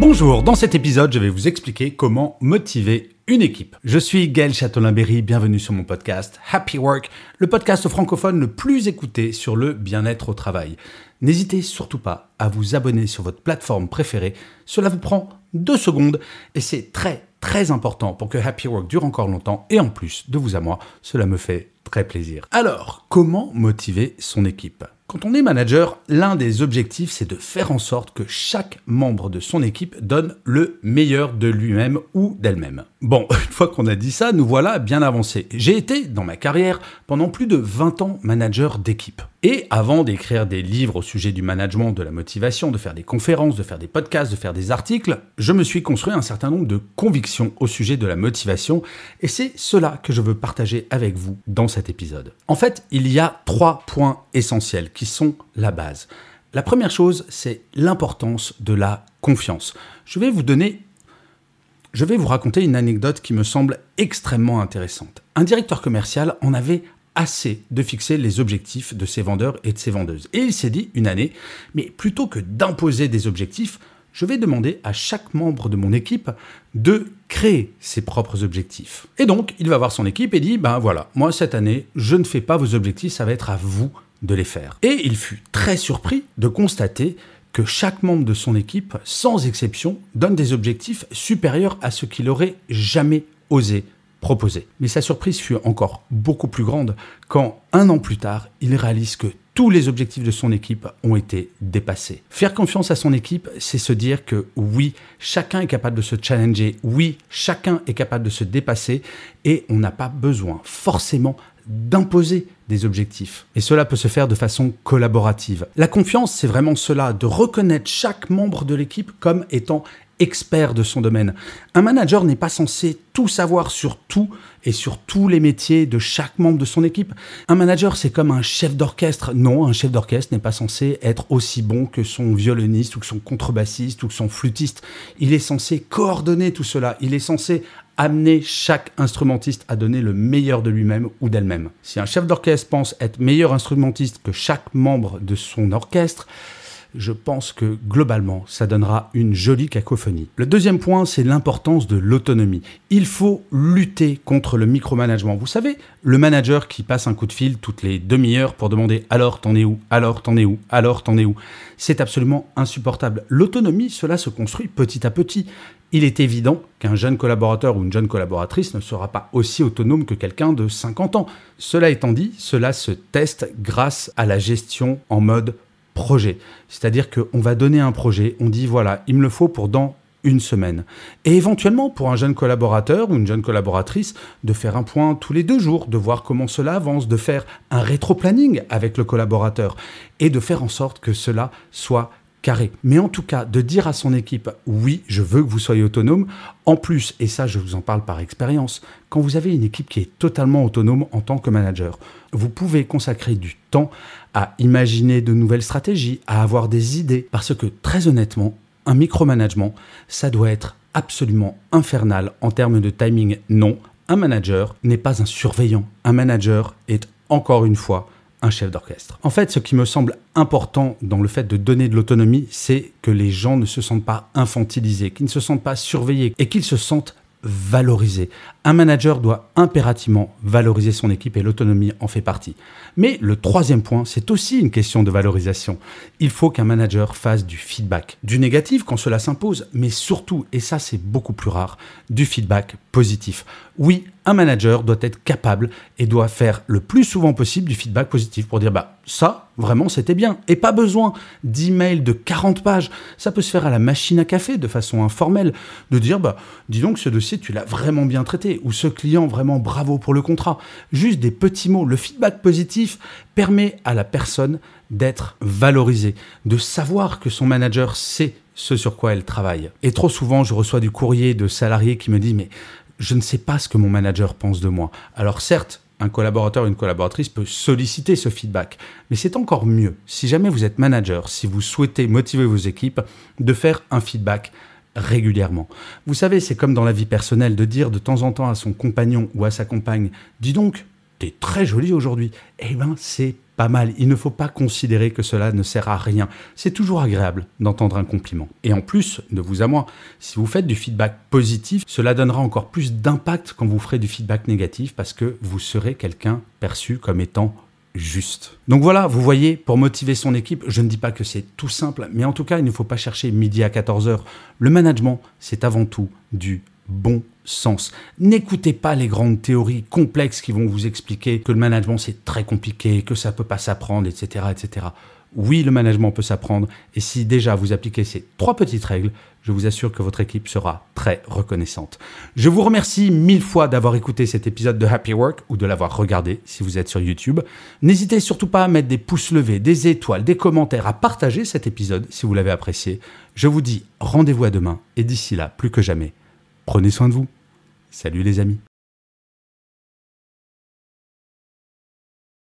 Bonjour, dans cet épisode, je vais vous expliquer comment motiver une équipe. Je suis Gaël Châtelain-Berry, bienvenue sur mon podcast Happy Work, le podcast francophone le plus écouté sur le bien-être au travail. N'hésitez surtout pas à vous abonner sur votre plateforme préférée, cela vous prend deux secondes et c'est très très important pour que Happy Work dure encore longtemps et en plus de vous à moi, cela me fait très plaisir. Alors, comment motiver son équipe? Quand on est manager, l'un des objectifs, c'est de faire en sorte que chaque membre de son équipe donne le meilleur de lui-même ou d'elle-même. Bon, une fois qu'on a dit ça, nous voilà bien avancés. J'ai été, dans ma carrière, pendant plus de 20 ans manager d'équipe. Et avant d'écrire des livres au sujet du management, de la motivation, de faire des conférences, de faire des podcasts, de faire des articles, je me suis construit un certain nombre de convictions au sujet de la motivation, et c'est cela que je veux partager avec vous dans cet épisode. En fait, il y a trois points essentiels qui sont la base. La première chose, c'est l'importance de la confiance. Je vais vous donner je vais vous raconter une anecdote qui me semble extrêmement intéressante. Un directeur commercial en avait assez de fixer les objectifs de ses vendeurs et de ses vendeuses. Et il s'est dit une année, mais plutôt que d'imposer des objectifs, je vais demander à chaque membre de mon équipe de créer ses propres objectifs. Et donc, il va voir son équipe et dit, ben voilà, moi cette année, je ne fais pas vos objectifs, ça va être à vous de les faire. Et il fut très surpris de constater que chaque membre de son équipe, sans exception, donne des objectifs supérieurs à ce qu'il aurait jamais osé proposer. Mais sa surprise fut encore beaucoup plus grande quand, un an plus tard, il réalise que tous les objectifs de son équipe ont été dépassés. Faire confiance à son équipe, c'est se dire que oui, chacun est capable de se challenger, oui, chacun est capable de se dépasser, et on n'a pas besoin forcément d'imposer des objectifs. Et cela peut se faire de façon collaborative. La confiance, c'est vraiment cela, de reconnaître chaque membre de l'équipe comme étant expert de son domaine. Un manager n'est pas censé tout savoir sur tout et sur tous les métiers de chaque membre de son équipe. Un manager, c'est comme un chef d'orchestre. Non, un chef d'orchestre n'est pas censé être aussi bon que son violoniste ou que son contrebassiste ou que son flûtiste. Il est censé coordonner tout cela. Il est censé amener chaque instrumentiste à donner le meilleur de lui-même ou d'elle-même. Si un chef d'orchestre pense être meilleur instrumentiste que chaque membre de son orchestre, je pense que globalement, ça donnera une jolie cacophonie. Le deuxième point, c'est l'importance de l'autonomie. Il faut lutter contre le micromanagement. Vous savez, le manager qui passe un coup de fil toutes les demi-heures pour demander alors t'en es où, alors t'en es où, alors t'en es où? C'est absolument insupportable. L'autonomie, cela se construit petit à petit. Il est évident qu'un jeune collaborateur ou une jeune collaboratrice ne sera pas aussi autonome que quelqu'un de 50 ans. Cela étant dit, cela se teste grâce à la gestion en mode projet. C'est-à-dire qu'on va donner un projet, on dit voilà, il me le faut pour dans une semaine. Et éventuellement, pour un jeune collaborateur ou une jeune collaboratrice, de faire un point tous les deux jours, de voir comment cela avance, de faire un rétro-planning avec le collaborateur et de faire en sorte que cela soit carré. Mais en tout cas, de dire à son équipe, oui, je veux que vous soyez autonome. En plus, et ça je vous en parle par expérience, quand vous avez une équipe qui est totalement autonome en tant que manager, vous pouvez consacrer du temps à imaginer de nouvelles stratégies, à avoir des idées. Parce que très honnêtement, un micromanagement, ça doit être absolument infernal en termes de timing. Non, un manager n'est pas un surveillant. Un manager est encore une fois un chef d'orchestre. En fait, ce qui me semble important dans le fait de donner de l'autonomie, c'est que les gens ne se sentent pas infantilisés, qu'ils ne se sentent pas surveillés et qu'ils se sentent valorisés. Un manager doit impérativement valoriser son équipe et l'autonomie en fait partie. Mais le troisième point, c'est aussi une question de valorisation. Il faut qu'un manager fasse du feedback, du négatif quand cela s'impose, mais surtout, et ça c'est beaucoup plus rare, du feedback positif. Oui, un manager doit être capable et doit faire le plus souvent possible du feedback positif pour dire bah ça vraiment c'était bien et pas besoin d'emails de 40 pages. Ça peut se faire à la machine à café de façon informelle de dire bah dis donc ce dossier tu l'as vraiment bien traité ou ce client vraiment bravo pour le contrat. Juste des petits mots, le feedback positif permet à la personne d'être valorisée, de savoir que son manager sait ce sur quoi elle travaille. Et trop souvent, je reçois du courrier de salariés qui me disent mais je ne sais pas ce que mon manager pense de moi. Alors certes, un collaborateur une collaboratrice peut solliciter ce feedback, mais c'est encore mieux, si jamais vous êtes manager, si vous souhaitez motiver vos équipes, de faire un feedback régulièrement. Vous savez, c'est comme dans la vie personnelle de dire de temps en temps à son compagnon ou à sa compagne, dis donc, t'es très jolie aujourd'hui. Eh bien, c'est pas mal. Il ne faut pas considérer que cela ne sert à rien. C'est toujours agréable d'entendre un compliment. Et en plus, de vous à moi, si vous faites du feedback positif, cela donnera encore plus d'impact quand vous ferez du feedback négatif parce que vous serez quelqu'un perçu comme étant juste. Donc voilà, vous voyez, pour motiver son équipe, je ne dis pas que c'est tout simple, mais en tout cas, il ne faut pas chercher midi à 14h. Le management, c'est avant tout du bon sens. N'écoutez pas les grandes théories complexes qui vont vous expliquer que le management c'est très compliqué, que ça peut pas s'apprendre, etc., etc. Oui, le management peut s'apprendre, et si déjà vous appliquez ces trois petites règles, je vous assure que votre équipe sera très reconnaissante. Je vous remercie mille fois d'avoir écouté cet épisode de Happy Work ou de l'avoir regardé si vous êtes sur YouTube. N'hésitez surtout pas à mettre des pouces levés, des étoiles, des commentaires, à partager cet épisode si vous l'avez apprécié. Je vous dis rendez-vous à demain, et d'ici là, plus que jamais, Prenez soin de vous. Salut les amis.